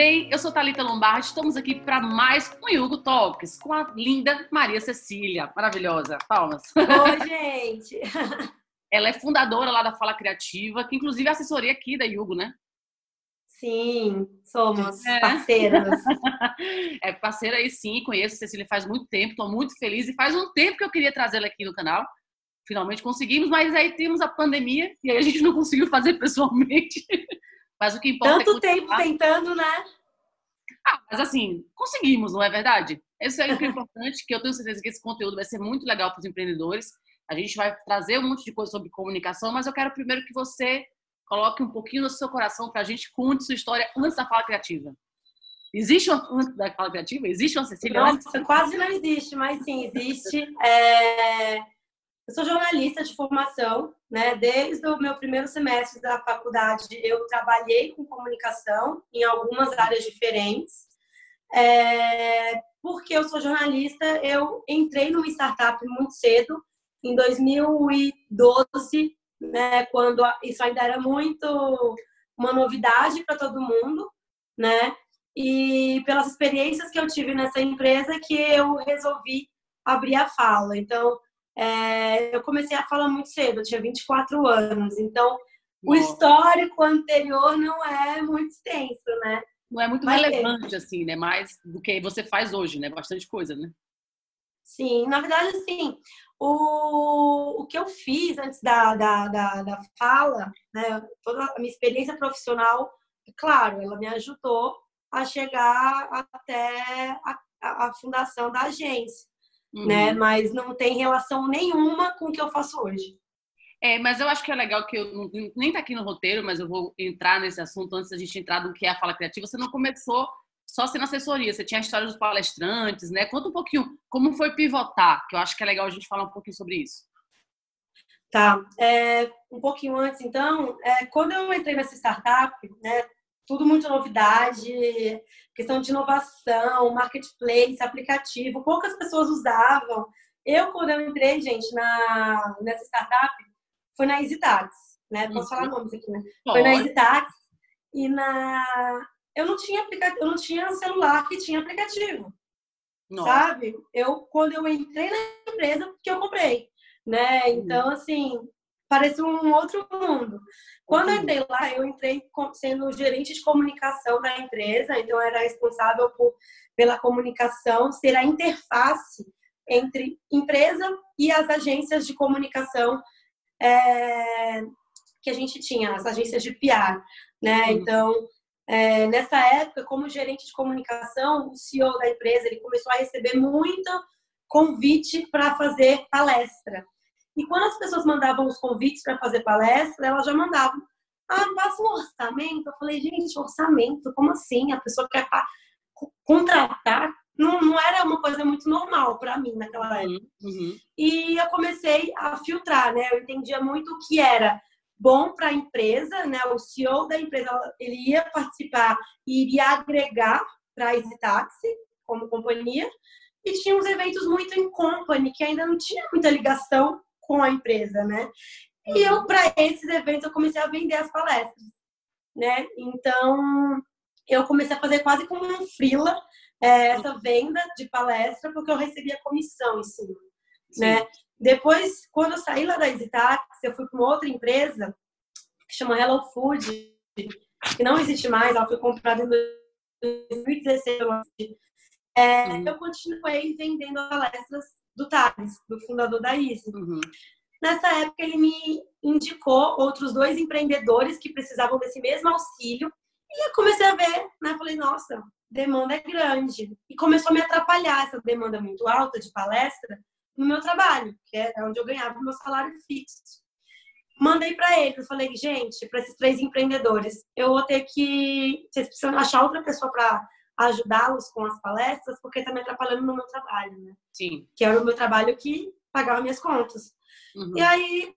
bem? Eu sou Thalita Lombardi, estamos aqui para mais um Hugo Talks com a linda Maria Cecília, maravilhosa. Palmas. Oi, gente. Ela é fundadora lá da Fala Criativa, que inclusive é assessoria aqui da Hugo, né? Sim, somos é. parceiras. É parceira aí sim, conheço a Cecília faz muito tempo, estou muito feliz e faz um tempo que eu queria trazê-la aqui no canal. Finalmente conseguimos, mas aí temos a pandemia e aí a gente não conseguiu fazer pessoalmente. Mas o que importa Tanto é tempo tentando, né? Ah, mas assim, conseguimos, não é verdade? Esse é o que é importante, que eu tenho certeza que esse conteúdo vai ser muito legal para os empreendedores. A gente vai trazer um monte de coisa sobre comunicação, mas eu quero primeiro que você coloque um pouquinho no seu coração para a gente conte sua história antes da fala criativa. Existe uma antes da fala criativa? Existe uma Cecília? Nossa, quase não existe, mas sim, existe. É... Eu sou jornalista de formação, né? Desde o meu primeiro semestre da faculdade, eu trabalhei com comunicação em algumas áreas diferentes. É... Porque eu sou jornalista, eu entrei numa startup muito cedo, em 2012, né? Quando isso ainda era muito uma novidade para todo mundo, né? E pelas experiências que eu tive nessa empresa que eu resolvi abrir a fala. Então, é, eu comecei a falar muito cedo, eu tinha 24 anos. Então, o histórico anterior não é muito extenso, né? Não é muito Mas relevante, é. assim, né? Mais do que você faz hoje, né? Bastante coisa, né? Sim, na verdade, sim. O, o que eu fiz antes da, da, da, da fala, né? Toda a minha experiência profissional, claro, ela me ajudou a chegar até a, a, a fundação da agência? Uhum. né? Mas não tem relação nenhuma com o que eu faço hoje. É, mas eu acho que é legal que eu nem tá aqui no roteiro, mas eu vou entrar nesse assunto antes da gente entrar no que é a fala criativa. Você não começou só sendo assessoria, você tinha a história dos palestrantes, né? Conta um pouquinho como foi pivotar, que eu acho que é legal a gente falar um pouquinho sobre isso. Tá, é, um pouquinho antes, então, é, quando eu entrei nessa startup, né, tudo muito novidade, questão de inovação, marketplace, aplicativo, poucas pessoas usavam. Eu, quando eu entrei, gente, na, nessa startup, foi na EasyTax, né? Posso uhum. falar nomes aqui, né? Foi na EasyTax e na... Eu não tinha aplicativo, eu não tinha celular que tinha aplicativo, Nossa. sabe? Eu, quando eu entrei na empresa, que eu comprei, né? Uhum. Então, assim, parecia um outro mundo. Quando eu entrei lá, eu entrei sendo gerente de comunicação da empresa, então era responsável por, pela comunicação, ser a interface entre empresa e as agências de comunicação é, que a gente tinha, as agências de PR, né? Então, é, nessa época, como gerente de comunicação, o CEO da empresa ele começou a receber muito convite para fazer palestra. E quando as pessoas mandavam os convites para fazer palestra, elas já mandavam. Ah, passa um orçamento. Eu falei, gente, orçamento? Como assim? A pessoa quer contratar? Não, não era uma coisa muito normal para mim naquela uhum, época. Uhum. E eu comecei a filtrar, né? Eu entendia muito o que era bom para a empresa, né? O CEO da empresa ele ia participar e iria agregar para a Easy Taxi como companhia. E tinha uns eventos muito em company que ainda não tinha muita ligação com a empresa, né? E eu, para esses eventos, eu comecei a vender as palestras, né? Então, eu comecei a fazer quase como um freela é, essa venda de palestra, porque eu recebia comissão em cima, Sim. né? Depois, quando eu saí lá da EasyTax, eu fui para uma outra empresa que chama Hello Food, que não existe mais, ela foi comprada em 2016. É, uhum. Eu continuei vendendo palestras do Thales, do fundador da Easy. Uhum. Nessa época, ele me indicou outros dois empreendedores que precisavam desse mesmo auxílio. E eu comecei a ver, né? Falei, nossa, demanda é grande. E começou a me atrapalhar essa demanda muito alta de palestra no meu trabalho, que é onde eu ganhava o meu salário fixo. Mandei para eles, falei, gente, para esses três empreendedores, eu vou ter que. Vocês precisam achar outra pessoa para ajudá-los com as palestras, porque está me atrapalhando no meu trabalho, né? Sim. Que era o meu trabalho que pagava minhas contas. Uhum. E aí,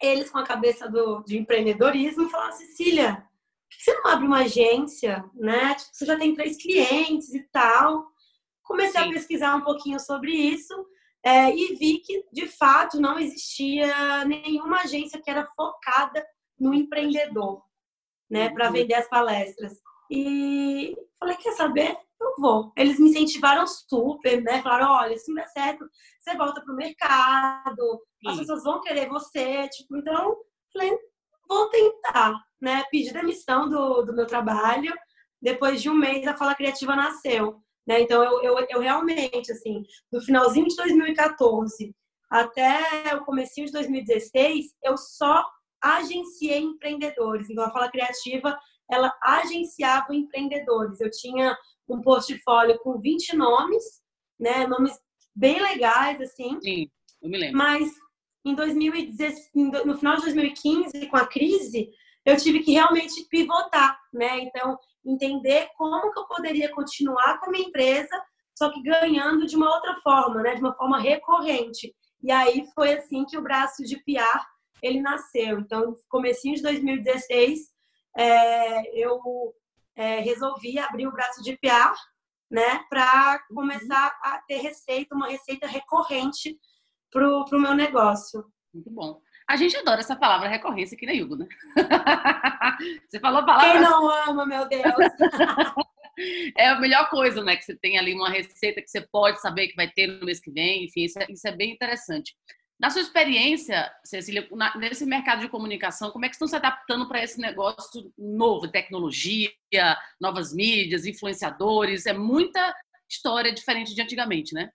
eles com a cabeça do, de empreendedorismo falaram, Cecília, por que você não abre uma agência, né? Tipo, você já tem três clientes e tal. Comecei Sim. a pesquisar um pouquinho sobre isso é, e vi que, de fato, não existia nenhuma agência que era focada no empreendedor, né? Para uhum. vender as palestras. E falei, quer saber? Eu vou. Eles me incentivaram super, né? Falaram, olha, se não der certo, você volta pro mercado, Sim. as pessoas vão querer você. Tipo, então, falei, vou tentar, né? Pedi demissão do, do meu trabalho. Depois de um mês, a Fala Criativa nasceu. Né? Então, eu, eu, eu realmente, assim, no finalzinho de 2014 até o comecinho de 2016, eu só agenciei empreendedores. Então, a Fala Criativa, ela agenciava empreendedores. Eu tinha um portfólio com 20 nomes, né? Nomes bem legais, assim. Sim, eu me lembro. Mas em 2016, no final de 2015, com a crise, eu tive que realmente pivotar, né? Então, entender como que eu poderia continuar com a minha empresa, só que ganhando de uma outra forma, né? De uma forma recorrente. E aí foi assim que o braço de PR ele nasceu. Então, comecinho de 2016, é, eu é, resolvi abrir o braço de PR, né? Para começar a ter receita, uma receita recorrente para o meu negócio. Muito bom. A gente adora essa palavra recorrência aqui na Yugo, né? Você falou a palavra. Quem não ama, meu Deus? é a melhor coisa, né? Que você tem ali uma receita que você pode saber que vai ter no mês que vem, enfim, isso é, isso é bem interessante. Na sua experiência, Cecília, nesse mercado de comunicação, como é que estão se adaptando para esse negócio novo, tecnologia, novas mídias, influenciadores? É muita história diferente de antigamente, né?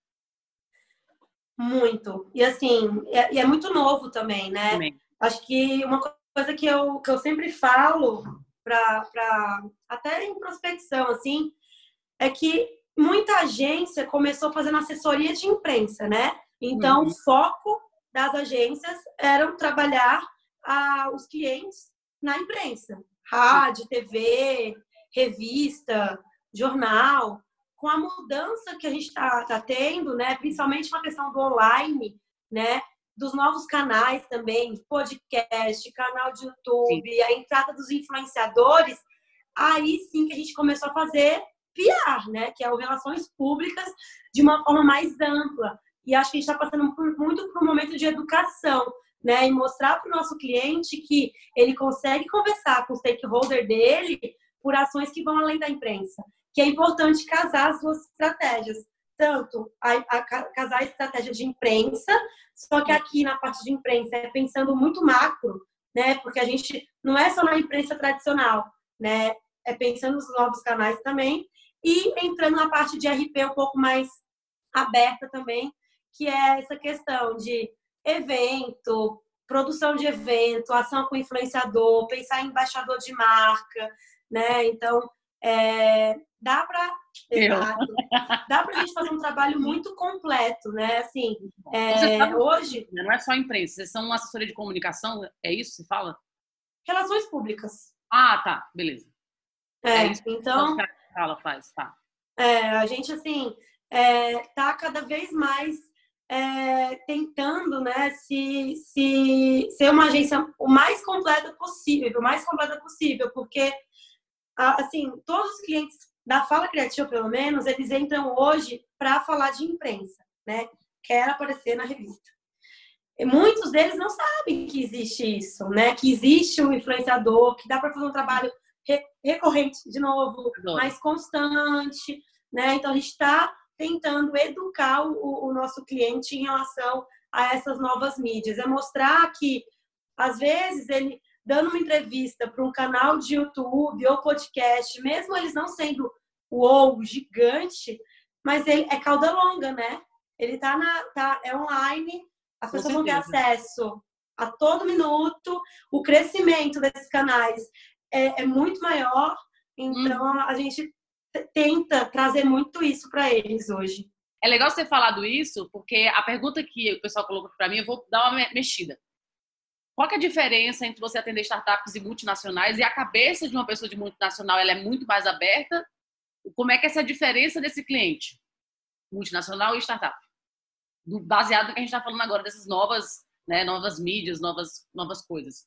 Muito. E assim, é, e é muito novo também, né? Também. Acho que uma coisa que eu, que eu sempre falo, para até em prospecção, assim, é que muita agência começou fazendo assessoria de imprensa, né? Então, uhum. o foco das agências era trabalhar ah, os clientes na imprensa. Rádio, TV, revista, jornal com a mudança que a gente está tá tendo, né, principalmente com a questão do online, né, dos novos canais também, podcast, canal de YouTube, sim. a entrada dos influenciadores, aí sim que a gente começou a fazer PR, né, que é o relações públicas de uma forma mais ampla. E acho que a gente está passando por, muito por um momento de educação, né, e mostrar para o nosso cliente que ele consegue conversar com o stakeholder dele por ações que vão além da imprensa que é importante casar as duas estratégias. Tanto a, a, casar a estratégia de imprensa, só que aqui na parte de imprensa é pensando muito macro, né? Porque a gente não é só na imprensa tradicional, né? É pensando nos novos canais também e entrando na parte de RP um pouco mais aberta também, que é essa questão de evento, produção de evento, ação com influenciador, pensar em embaixador de marca, né? Então, é, dá para dá para a gente fazer um trabalho muito completo, né? Assim, é, tá... hoje não é só imprensa, vocês são uma assessoria de comunicação, é isso que você fala? Relações públicas. Ah, tá, beleza. É, é então ela faz, tá? É, a gente assim é, tá cada vez mais é, tentando, né, se, se ser uma agência o mais completa possível, o mais completa possível, porque assim, todos os clientes da Fala Criativa, pelo menos, eles entram hoje para falar de imprensa, né? Quer aparecer na revista. E muitos deles não sabem que existe isso, né? Que existe um influenciador, que dá para fazer um trabalho recorrente, de novo, mais constante, né? Então a gente está tentando educar o, o nosso cliente em relação a essas novas mídias, é mostrar que às vezes ele dando uma entrevista para um canal de YouTube ou podcast, mesmo eles não sendo o gigante, mas ele é cauda longa, né? Ele tá na tá é online, as pessoas vão ter acesso a todo minuto, o crescimento desses canais é, é muito maior, então hum. a gente tenta trazer muito isso para eles hoje. É legal você ter falado isso, porque a pergunta que o pessoal colocou para mim, eu vou dar uma mexida. Qual é a diferença entre você atender startups e multinacionais e a cabeça de uma pessoa de multinacional ela é muito mais aberta? Como é que é essa diferença desse cliente, multinacional e startup? Baseado no que a gente está falando agora dessas novas, né, novas mídias, novas, novas coisas.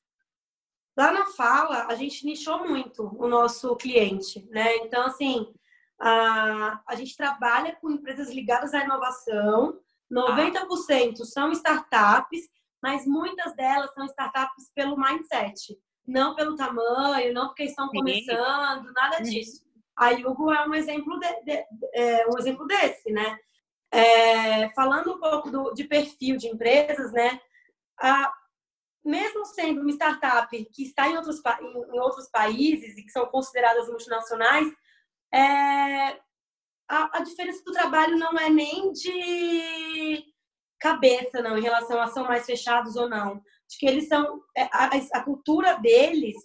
Lá na Fala, a gente nichou muito o nosso cliente, né? Então, assim, a, a gente trabalha com empresas ligadas à inovação, 90% são startups mas muitas delas são startups pelo mindset. não pelo tamanho, não porque estão começando, nada uhum. disso. A Yugo é um exemplo, de, de, é um exemplo desse, né? É, falando um pouco do, de perfil de empresas, né? A, mesmo sendo uma startup que está em outros, em, outros países e que são consideradas multinacionais, é, a, a, diferença do trabalho não é nem de cabeça, não, em relação a são mais fechados ou não. Acho que eles são. É, a, a cultura deles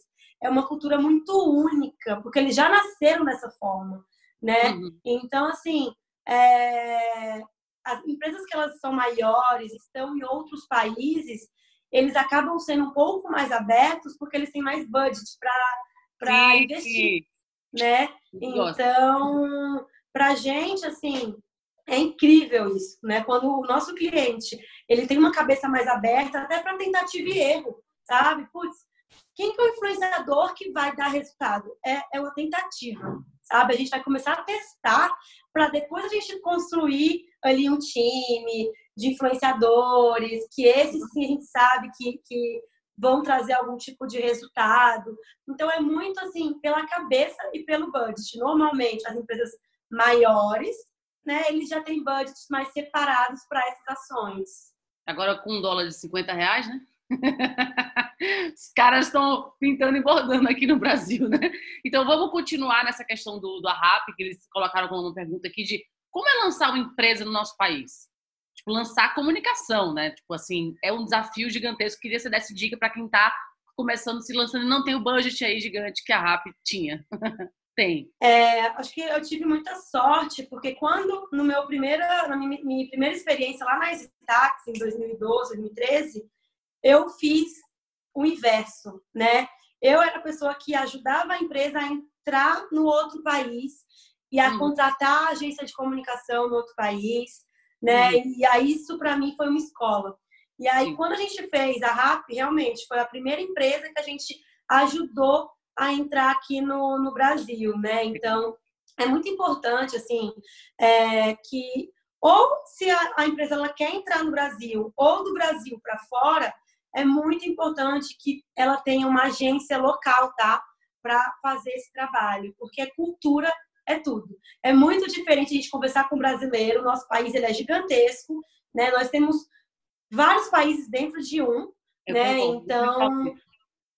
é uma cultura muito única, porque eles já nasceram dessa forma, né? Uhum. Então, assim, é, as empresas que elas são maiores, estão em outros países, eles acabam sendo um pouco mais abertos porque eles têm mais budget para investir, né? Então, para a gente, assim, é incrível isso, né? Quando o nosso cliente ele tem uma cabeça mais aberta, até para tentativa e erro, sabe? Putz, quem que é o influenciador que vai dar resultado? É, é uma tentativa, sabe? A gente vai começar a testar para depois a gente construir ali um time de influenciadores, que esses sim a gente sabe que, que vão trazer algum tipo de resultado. Então é muito assim, pela cabeça e pelo budget. Normalmente as empresas maiores, né, eles já têm budgets mais separados para essas ações. Agora com um dólar de 50 reais, né? Os caras estão pintando e bordando aqui no Brasil, né? Então vamos continuar nessa questão do, do ARAP, que eles colocaram como uma pergunta aqui de como é lançar uma empresa no nosso país? Tipo, lançar comunicação, né? Tipo assim, é um desafio gigantesco. Queria que você desse dica para quem está começando, se lançando e não tem o budget aí gigante que a RAP tinha. tem. É, acho que eu tive muita sorte, porque quando, no meu primeira, na minha, minha primeira experiência lá na Taxi, em 2012, 2013, eu fiz o inverso, né? Eu era a pessoa que ajudava a empresa a entrar no outro país e a hum. contratar a agência de comunicação no outro país, né? Hum. E aí isso para mim foi uma escola. E aí Sim. quando a gente fez a RAP, realmente foi a primeira empresa que a gente ajudou a entrar aqui no, no Brasil, né? Então é muito importante assim é, que ou se a, a empresa ela quer entrar no Brasil ou do Brasil para fora, é muito importante que ela tenha uma agência local, tá? Para fazer esse trabalho, porque a cultura é tudo. É muito diferente a gente conversar com um brasileiro, nosso país ele é gigantesco, né? Nós temos vários países dentro de um, Eu né? Então,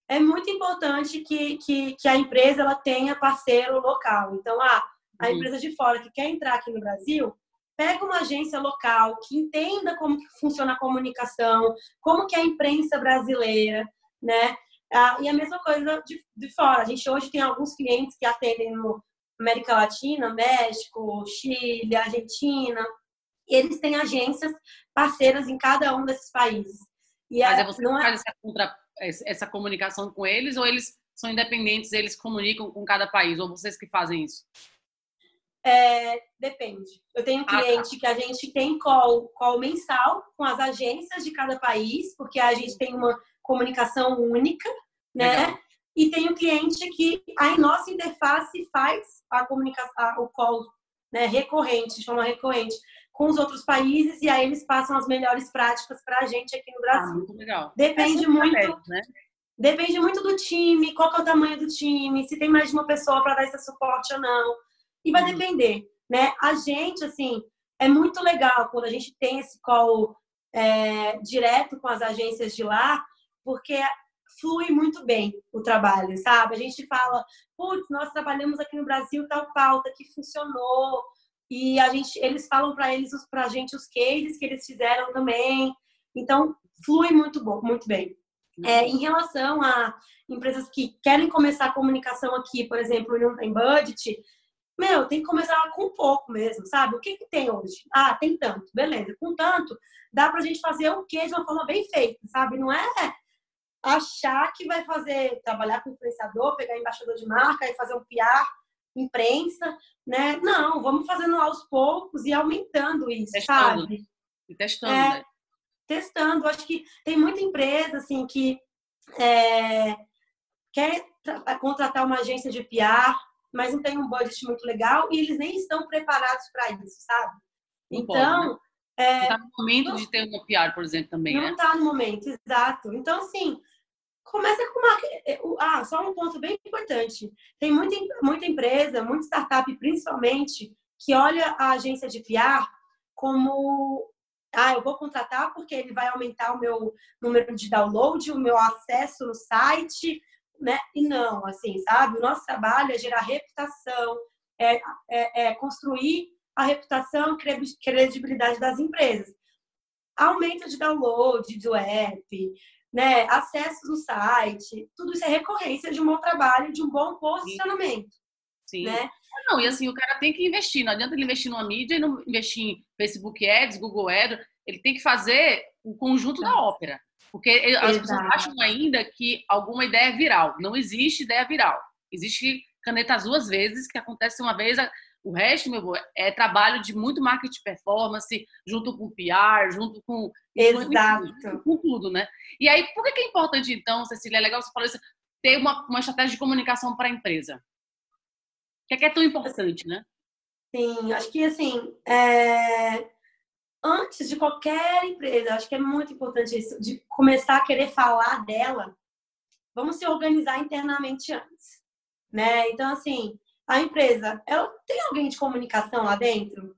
é muito importante que, que, que, a empresa ela tenha parceiro local. Então, ah, a uhum. empresa de fora que quer entrar aqui no Brasil, pega uma agência local que entenda como que funciona a comunicação, como que é a imprensa brasileira, né? Ah, e a mesma coisa de, de fora. A gente hoje tem alguns clientes que atendem no América Latina, México, Chile, Argentina. E eles têm agências parceiras em cada um desses países. E Mas é, você não é faz essa, contra, essa comunicação com eles ou eles são independentes, eles comunicam com cada país, ou vocês que fazem isso? É, depende. Eu tenho um cliente ah, tá. que a gente tem call, call mensal com as agências de cada país, porque a gente tem uma comunicação única, né? Legal. E tem um cliente que a nossa interface faz a comunicação, o call né, recorrente, de forma recorrente, com os outros países e aí eles passam as melhores práticas para a gente aqui no Brasil. Ah, muito legal. Depende é muito, né? Depende muito do time, qual é o tamanho do time, se tem mais de uma pessoa para dar esse suporte ou não. E vai uhum. depender, né? A gente, assim, é muito legal quando a gente tem esse call é, direto com as agências de lá, porque flui muito bem o trabalho, sabe? A gente fala, putz, nós trabalhamos aqui no Brasil tal pauta que funcionou, e a gente, eles falam para eles, para a gente os cases que eles fizeram também. Então, flui muito bom, muito bem. É, em relação a empresas que querem começar a comunicação aqui, por exemplo, e não tem budget, meu, tem que começar com pouco mesmo, sabe? O que, que tem hoje? Ah, tem tanto, beleza. Com tanto, dá pra gente fazer o quê de uma forma bem feita, sabe? Não é achar que vai fazer, trabalhar com influenciador, pegar embaixador de marca e fazer um PR, imprensa, né? Não, vamos fazendo aos poucos e aumentando isso, testando. sabe? E testando, é, né? Testando. Acho que tem muita empresa, assim, que é, quer contratar uma agência de PR, mas não tem um budget muito legal e eles nem estão preparados para isso, sabe? Não então. Pode, né? é, tá no momento não, de ter uma PR, por exemplo, também, não né? Não está no momento, exato. Então, assim, Começa com marketing. É, ah, só um ponto bem importante. Tem muita, muita empresa, muita startup, principalmente, que olha a agência de PR como ah, eu vou contratar porque ele vai aumentar o meu número de download, o meu acesso no site, né? E não, assim, sabe? O nosso trabalho é gerar reputação, é, é, é construir a reputação credibilidade das empresas. Aumento de download do app, né? acessos no site, tudo isso é recorrência de um bom trabalho, de um bom posicionamento. Sim. Né? Não, e assim, o cara tem que investir. Não adianta ele investir numa mídia e não investir em Facebook Ads, Google Ads. Ele tem que fazer o conjunto da ópera. Porque as Exato. pessoas acham ainda que alguma ideia é viral. Não existe ideia viral. Existe caneta azul às vezes, que acontece uma vez, o resto, meu amor, é trabalho de muito marketing performance, junto com PR, junto com. Exato. Com tudo, né? E aí, por que é importante, então, Cecília? É legal você falar isso, ter uma, uma estratégia de comunicação para a empresa. O que é, que é tão importante, né? Sim, acho que assim, é... antes de qualquer empresa, acho que é muito importante isso, de começar a querer falar dela, vamos se organizar internamente antes, né? Então, assim, a empresa, ela tem alguém de comunicação lá dentro?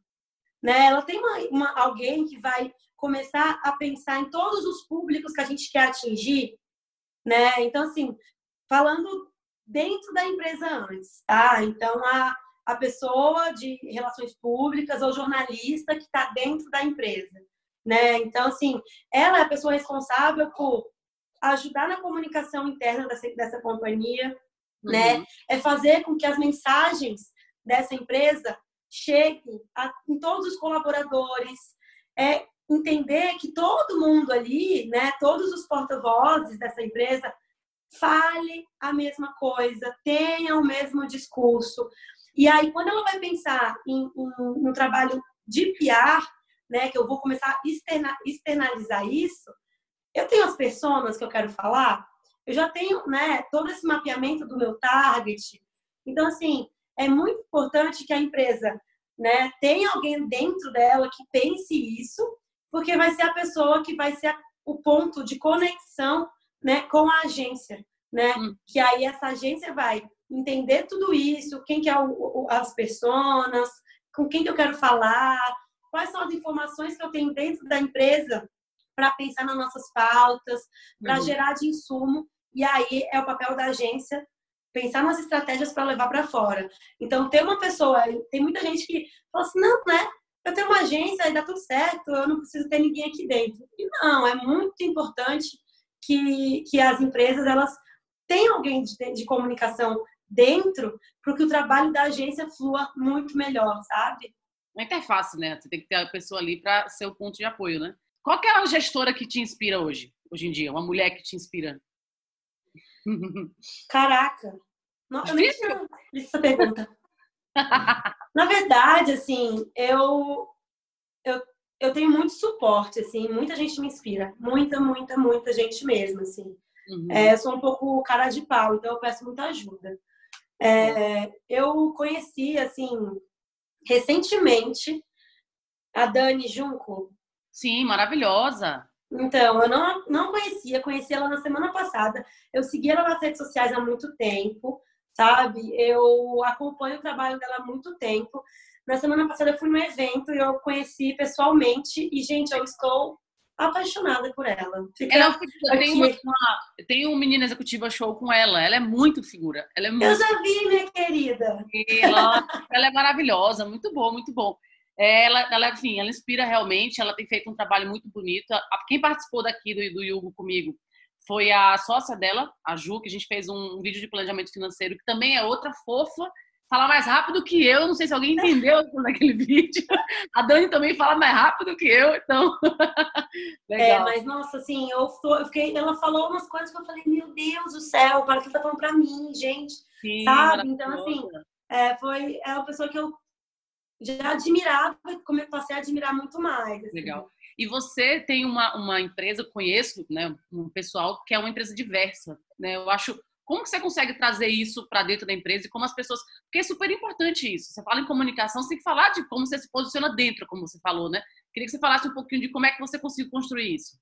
Né? Ela tem uma, uma, alguém que vai começar a pensar em todos os públicos que a gente quer atingir, né? Então, assim, falando dentro da empresa antes, tá? Então, a, a pessoa de relações públicas ou jornalista que está dentro da empresa, né? Então, assim, ela é a pessoa responsável por ajudar na comunicação interna dessa, dessa companhia? Uhum. né? É fazer com que as mensagens dessa empresa cheguem a, em todos os colaboradores, é entender que todo mundo ali, né, todos os porta-vozes dessa empresa fale a mesma coisa, tenha o mesmo discurso. E aí, quando ela vai pensar em, no trabalho de PR, né, que eu vou começar a externa, externalizar isso, eu tenho as pessoas que eu quero falar, eu já tenho né, todo esse mapeamento do meu target. Então, assim, é muito importante que a empresa né, tenha alguém dentro dela que pense isso, porque vai ser a pessoa que vai ser a, o ponto de conexão né, com a agência. Né? Hum. Que aí essa agência vai entender tudo isso, quem que é o, o, as pessoas, com quem que eu quero falar, quais são as informações que eu tenho dentro da empresa para pensar nas nossas pautas, para uhum. gerar de insumo e aí é o papel da agência pensar nas estratégias para levar para fora. Então, ter uma pessoa, tem muita gente que fala assim, não, né? Eu tenho uma agência e dá tudo certo, eu não preciso ter ninguém aqui dentro. E não, é muito importante que, que as empresas elas tenham alguém de, de comunicação dentro para que o trabalho da agência flua muito melhor, sabe? Não é que é fácil, né? Você tem que ter a pessoa ali para ser o ponto de apoio, né? Qual é a gestora que te inspira hoje, hoje em dia? Uma mulher que te inspira? Caraca! Não, eu nem visto essa pergunta. Na verdade, assim, eu, eu, eu tenho muito suporte, assim, muita gente me inspira. Muita, muita, muita gente mesmo, assim. Uhum. É, sou um pouco cara de pau, então eu peço muita ajuda. É, eu conheci, assim, recentemente a Dani Junco. Sim, maravilhosa. Então, eu não, não conhecia, conheci ela na semana passada. Eu segui ela nas redes sociais há muito tempo, sabe? Eu acompanho o trabalho dela há muito tempo. Na semana passada eu fui no evento e eu conheci pessoalmente e, gente, eu estou apaixonada por ela. Fica ela é tenho uma, tenho um menino executiva show com ela. Ela é muito figura. Ela é muito... Eu já vi, minha querida. Ela, ela é maravilhosa, muito bom, muito bom. Ela, ela, enfim, ela inspira realmente, ela tem feito um trabalho muito bonito. Quem participou daqui do, do Yugo comigo foi a sócia dela, a Ju, que a gente fez um, um vídeo de planejamento financeiro, que também é outra fofa, fala mais rápido que eu, não sei se alguém entendeu naquele vídeo. A Dani também fala mais rápido que eu, então. É, Legal. É, mas nossa, assim, eu, tô, eu fiquei, ela falou umas coisas que eu falei, meu Deus do céu, para que tá falando para mim, gente. Sim, sabe? Então, assim, é, foi é uma pessoa que eu já admirava, como eu passei a admirar muito mais. Assim. Legal. E você tem uma, uma empresa, conheço, né, um pessoal que é uma empresa diversa, né? Eu acho como que você consegue trazer isso para dentro da empresa e como as pessoas, porque é super importante isso. Você fala em comunicação, você tem que falar de como você se posiciona dentro, como você falou, né? Queria que você falasse um pouquinho de como é que você conseguiu construir isso.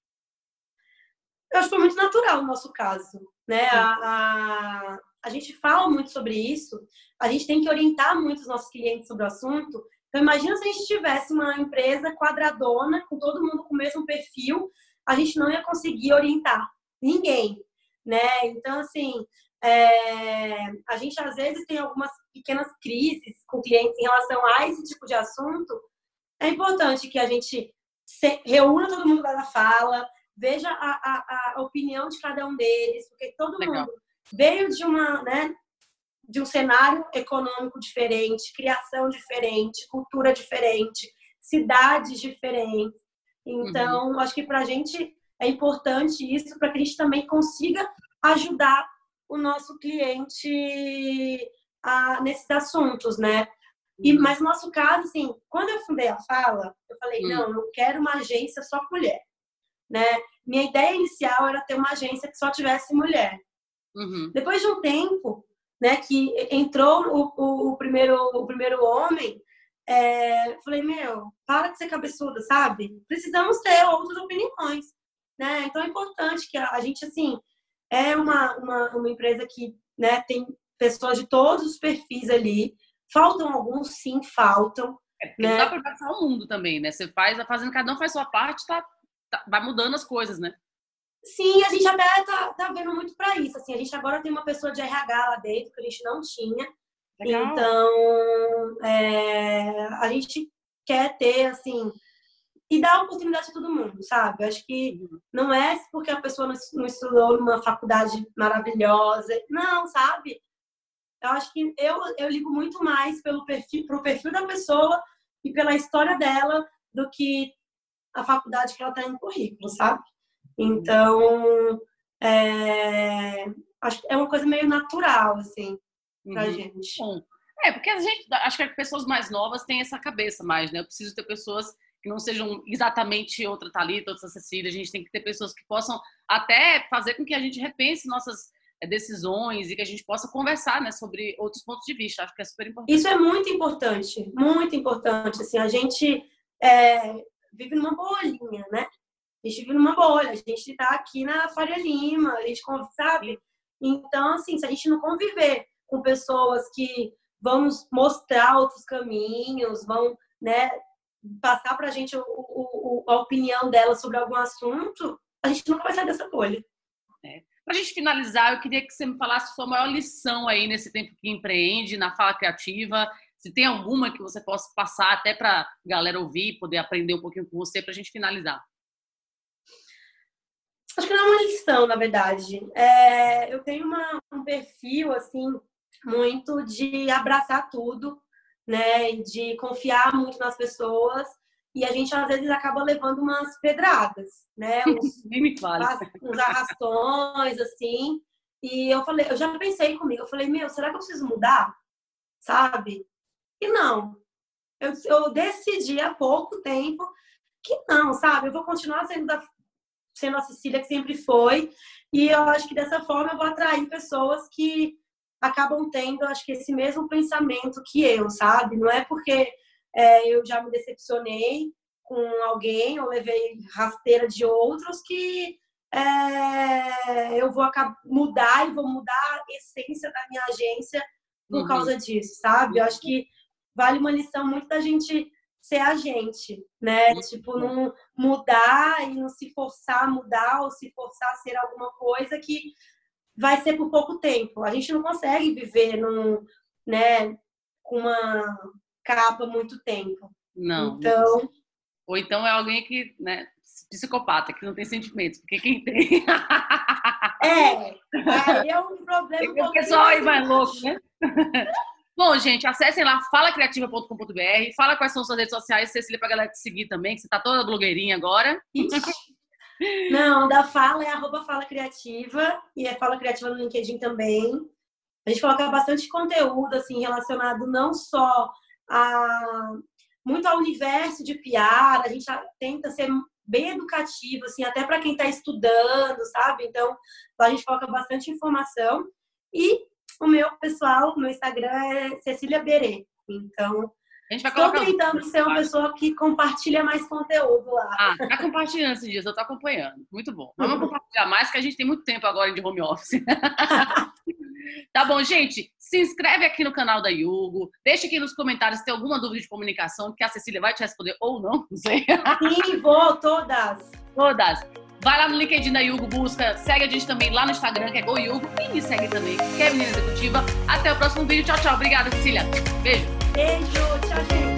Eu acho que foi muito natural no nosso caso, né? A, a, a gente fala muito sobre isso, a gente tem que orientar muito os nossos clientes sobre o assunto. Então, imagina se a gente tivesse uma empresa quadradona, com todo mundo com o mesmo perfil, a gente não ia conseguir orientar ninguém, né? Então, assim, é, a gente às vezes tem algumas pequenas crises com clientes em relação a esse tipo de assunto. É importante que a gente se, reúna todo mundo da fala, veja a, a, a, opinião de cada um deles, porque todo Legal. mundo veio de uma, né, de um cenário econômico diferente, criação diferente, cultura diferente, cidades diferentes. Então, uhum. acho que para a gente é importante isso para que a gente também consiga ajudar o nosso cliente a, nesses assuntos, né? E, uhum. mas no nosso caso, assim, quando eu fundei a Fala, eu falei, uhum. não, eu quero uma agência só mulher, né? Minha ideia inicial era ter uma agência que só tivesse mulher. Uhum. Depois de um tempo, né, que entrou o, o, o primeiro, o primeiro homem, é, falei, meu, para de ser cabeçuda, sabe? Precisamos ter outras opiniões, né? Então é importante que a, a gente, assim, é uma, uma, uma empresa que né, tem pessoas de todos os perfis ali. Faltam alguns, sim, faltam. É, né? Não dá para passar o mundo também, né? Você faz, fazendo, cada um faz sua parte, tá, tá, vai mudando as coisas, né? Sim, a gente até tá, tá vendo muito para isso. Assim, a gente agora tem uma pessoa de RH lá dentro que a gente não tinha. Legal. Então, é, a gente quer ter, assim, e dar oportunidade a todo mundo, sabe? Eu acho que não é porque a pessoa não estudou numa faculdade maravilhosa, não, sabe? Eu acho que eu, eu ligo muito mais pelo perfil, pro perfil da pessoa e pela história dela do que a faculdade que ela está em currículo, sabe? Então, é, acho que é uma coisa meio natural, assim, pra uhum. gente. Bom. É, porque a gente, acho que as pessoas mais novas têm essa cabeça mais, né? Eu preciso ter pessoas que não sejam exatamente outra Thalita, outra Cecília. A gente tem que ter pessoas que possam até fazer com que a gente repense nossas eh, decisões e que a gente possa conversar né, sobre outros pontos de vista. Acho que é super importante. Isso é muito importante, muito importante. Assim, a gente é, vive numa bolinha, né? A gente vive numa bolha. A gente está aqui na Faria Lima, a gente sabe? Então, assim, se a gente não conviver com pessoas que vão mostrar outros caminhos, vão né, passar para a gente o, o, a opinião dela sobre algum assunto, a gente nunca vai sair dessa bolha. É. Para a gente finalizar, eu queria que você me falasse sua maior lição aí nesse tempo que empreende, na fala criativa. Se tem alguma que você possa passar até para a galera ouvir, poder aprender um pouquinho com você, para a gente finalizar. Acho que não é uma lição, na verdade. É, eu tenho uma, um perfil, assim, muito de abraçar tudo né? De confiar muito nas pessoas e a gente às vezes acaba levando umas pedradas, né? Uns, Nem me fale. uns arrastões, assim. E eu falei, eu já pensei comigo, eu falei, meu, será que eu preciso mudar? Sabe? E não. Eu, eu decidi há pouco tempo que não, sabe? Eu vou continuar sendo, da, sendo a Cecília que sempre foi. E eu acho que dessa forma eu vou atrair pessoas que acabam tendo, acho que, esse mesmo pensamento que eu, sabe? Não é porque é, eu já me decepcionei com alguém ou levei rasteira de outros que é, eu vou mudar e vou mudar a essência da minha agência por uhum. causa disso, sabe? Eu acho que vale uma lição muito da gente ser a gente, né? Uhum. Tipo, não mudar e não se forçar a mudar ou se forçar a ser alguma coisa que vai ser por pouco tempo. A gente não consegue viver num, né, com uma capa muito tempo. Não. Então. Ou então é alguém que, né, psicopata, que não tem sentimentos, porque quem tem. é, aí é um problema. Tem um pessoal aí mais louco, né? Bom, gente, acessem lá falacriativa.com.br, fala quais são suas redes sociais, Cecília, pra galera te seguir também, que você tá toda blogueirinha agora. Não, da Fala é arroba Fala Criativa e é Fala Criativa no LinkedIn também. A gente coloca bastante conteúdo assim relacionado não só a muito ao universo de PR, a gente tenta ser bem educativo assim, até para quem está estudando, sabe? Então, a gente coloca bastante informação e o meu pessoal, meu Instagram é Cecília Berê. Então, A gente vai Estou tentando ser uma pessoa que compartilha mais conteúdo lá. Ah, tá compartilhando esses dias, eu tô acompanhando. Muito bom. Vamos compartilhar mais, que a gente tem muito tempo agora de home office. tá bom, gente? Se inscreve aqui no canal da Yugo. Deixa aqui nos comentários se tem alguma dúvida de comunicação, que a Cecília vai te responder ou não, não sei. Sim, vou, todas. Todas. Vai lá no LinkedIn da Yugo, busca, segue a gente também lá no Instagram, que é GoYugo, e me segue também, que é Menina Executiva. Até o próximo vídeo. Tchau, tchau. Obrigada, Cecília. Beijo. Beijo, tchau, gente.